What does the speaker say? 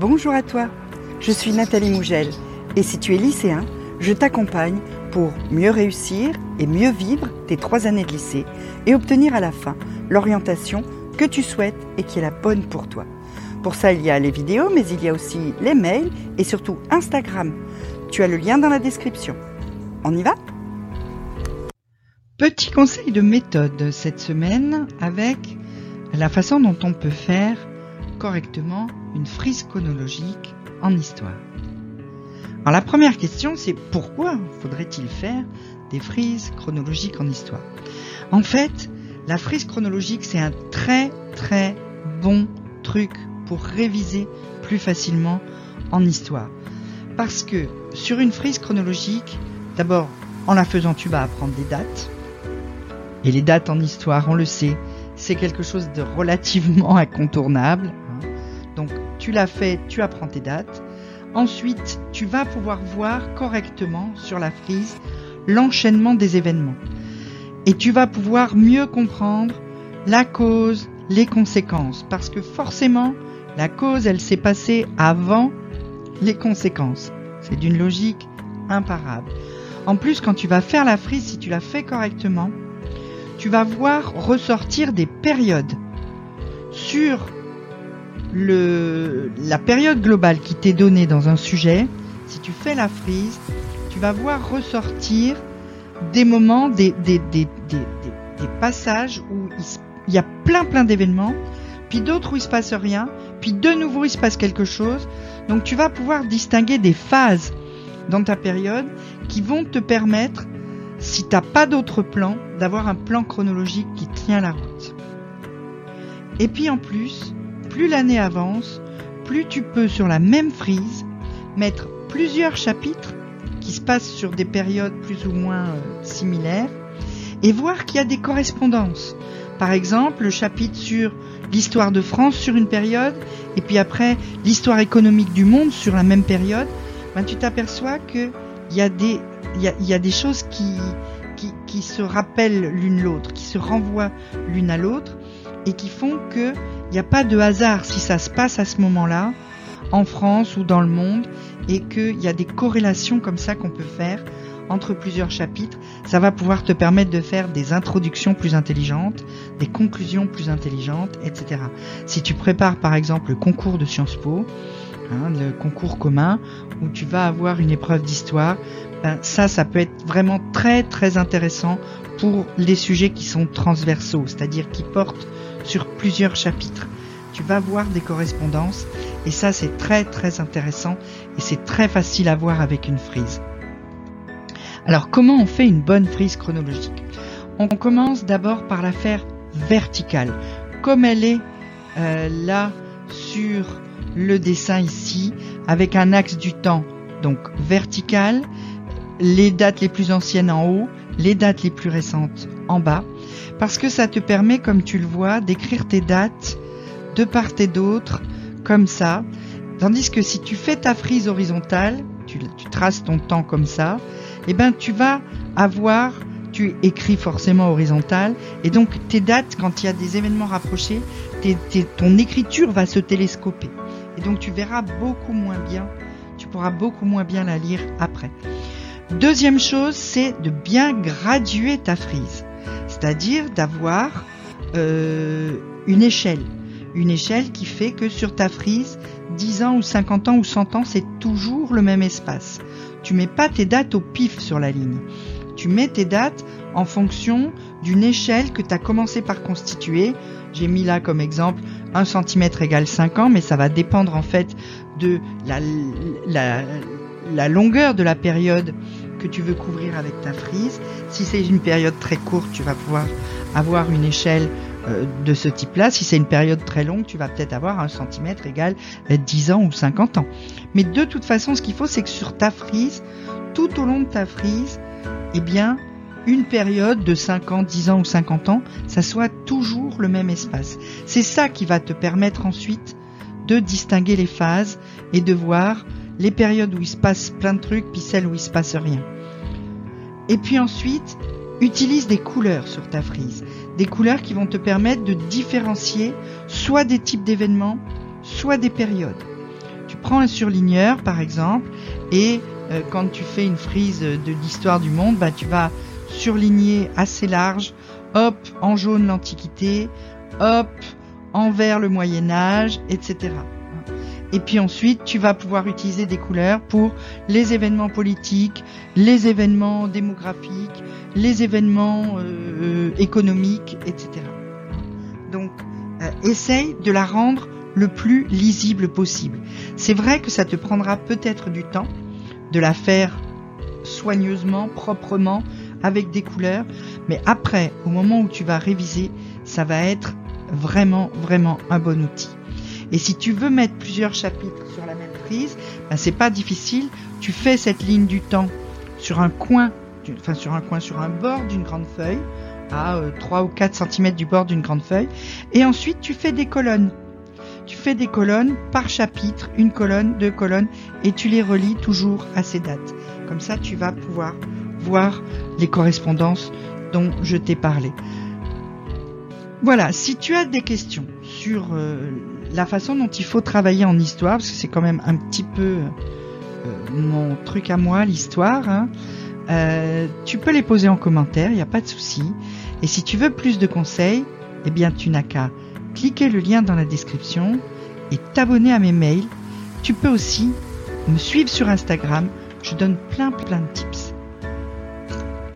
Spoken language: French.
Bonjour à toi, je suis Nathalie Mougel et si tu es lycéen, je t'accompagne pour mieux réussir et mieux vivre tes trois années de lycée et obtenir à la fin l'orientation que tu souhaites et qui est la bonne pour toi. Pour ça, il y a les vidéos, mais il y a aussi les mails et surtout Instagram. Tu as le lien dans la description. On y va? Petit conseil de méthode cette semaine avec la façon dont on peut faire correctement une frise chronologique en histoire. Alors la première question c'est pourquoi faudrait-il faire des frises chronologiques en histoire? En fait, la frise chronologique c'est un très très bon truc pour réviser plus facilement en histoire. Parce que sur une frise chronologique, d'abord en la faisant tu vas apprendre des dates, et les dates en histoire, on le sait, c'est quelque chose de relativement incontournable. Donc tu l'as fait, tu apprends tes dates. Ensuite, tu vas pouvoir voir correctement sur la frise l'enchaînement des événements. Et tu vas pouvoir mieux comprendre la cause, les conséquences. Parce que forcément, la cause, elle s'est passée avant les conséquences. C'est d'une logique imparable. En plus, quand tu vas faire la frise, si tu la fais correctement, tu vas voir ressortir des périodes sur la période globale qui t'est donnée dans un sujet. Si tu fais la frise, tu vas voir ressortir des moments, des passages où il, y a plein plein d'événements, puis d'autres où il se passe rien, puis de nouveau il se passe quelque chose. Donc tu vas pouvoir distinguer des phases dans ta période qui vont te permettre si t'as pas d'autre plan, d'avoir un plan chronologique qui tient la route. Et puis en plus, plus l'année avance, plus tu peux sur la même frise mettre plusieurs chapitres qui se passent sur des périodes plus ou moins euh, similaires et voir qu'il y a des correspondances. Par exemple, le chapitre sur l'histoire de France sur une période et puis après l'histoire économique du monde sur la même période, ben, tu t'aperçois que il y a des y a, des choses qui, qui, qui se rappellent l'une l'autre, qui se renvoient l'une à l'autre et qui font que il n'y a pas de hasard si ça se passe à ce moment-là en France ou dans le monde et qu'il y a des corrélations comme ça qu'on peut faire entre plusieurs chapitres, ça va pouvoir te permettre de faire des introductions plus intelligentes, des conclusions plus intelligentes, etc. Si tu prépares par exemple le concours de Sciences Po, hein, le concours commun, où tu vas avoir une épreuve d'histoire, ben, ça, ça peut être vraiment très très intéressant pour les sujets qui sont transversaux, c'est-à-dire qui portent sur plusieurs chapitres. Tu vas voir des correspondances et ça c'est très très intéressant et c'est très facile à voir avec une frise. Alors comment on fait une bonne frise chronologique? On commence d'abord par la faire verticale, comme elle est euh, là sur le dessin ici, avec un axe du temps donc vertical, les dates les plus anciennes en haut, les dates les plus récentes en bas, parce que ça te permet, comme tu le vois, d'écrire tes dates de part et d'autre, comme ça, tandis que si tu fais ta frise horizontale, tu, traces ton temps comme ça, eh ben tu vas avoir, tu écris forcément horizontal, et donc tes dates, quand il y a des événements rapprochés, ton écriture va se télescoper. Et donc tu verras beaucoup moins bien, tu pourras beaucoup moins bien la lire après. Deuxième chose, c'est de bien graduer ta frise, c'est-à-dire d'avoir euh, une échelle. Une échelle qui fait que sur ta frise, 10 ans ou 50 ans ou 100 ans, c'est toujours le même espace. Tu mets pas tes dates au pif sur la ligne. Tu mets tes dates en fonction d'une échelle que tu as commencé par constituer. J'ai mis là comme exemple 1 cm égale 5 ans, mais ça va dépendre en fait de la, longueur de la période que tu veux couvrir avec ta frise. Si c'est une période très courte, tu vas pouvoir avoir une échelle euh, de ce type-là. Si c'est une période très longue, tu vas peut-être avoir un centimètre égal 10 ans ou 50 ans. Mais de toute façon, ce qu'il faut, c'est que sur ta frise, tout au long de ta frise, eh bien, une période de 5 ans, 10 ans ou 50 ans, ça soit toujours le même espace. C'est ça qui va te permettre ensuite de distinguer les phases et de voir les périodes où il se passe plein de trucs, puis celles où il se passe rien. Et puis ensuite, utilise des couleurs sur ta frise. Des couleurs qui vont te permettre de différencier soit des types d'événements, soit des périodes. tu prends un surligneur par exemple et euh, quand tu fais une frise de l'histoire du monde, bah, tu vas surligner assez large, hop, en jaune l'Antiquité, hop, en vert le Moyen Âge, etc. Et puis ensuite, tu vas pouvoir utiliser des couleurs pour les événements politiques, les événements démographiques, les événements euh, économiques, etc. Donc, euh, essaye de la rendre le plus lisible possible. C'est vrai que ça te prendra peut-être du temps de la faire soigneusement, proprement, avec des couleurs, mais après, au moment où tu vas réviser, ça va être vraiment, vraiment un bon outil. Et si tu veux mettre plusieurs chapitres sur la même frise, ben c'est pas difficile. Tu fais cette ligne du temps sur un coin, enfin sur un coin, sur un bord d'une grande feuille, à 3 euh, ou 4 cm du bord d'une grande feuille, et ensuite tu fais des colonnes. Tu fais des colonnes par chapitre, une colonne, deux colonnes, et tu les relis toujours à ces dates. Comme ça, tu vas pouvoir voir les correspondances dont je t'ai parlé. Voilà, si tu as des questions sur euh, la façon dont il faut travailler en histoire, parce que c'est quand même un petit peu euh, mon truc à moi, l'histoire, hein, euh, tu peux les poser en commentaire, il n'y a pas de souci. Et si tu veux plus de conseils, eh bien tu n'as qu'à cliquer le lien dans la description et t'abonner à mes mails. Tu peux aussi me suivre sur Instagram, je donne plein plein de tips.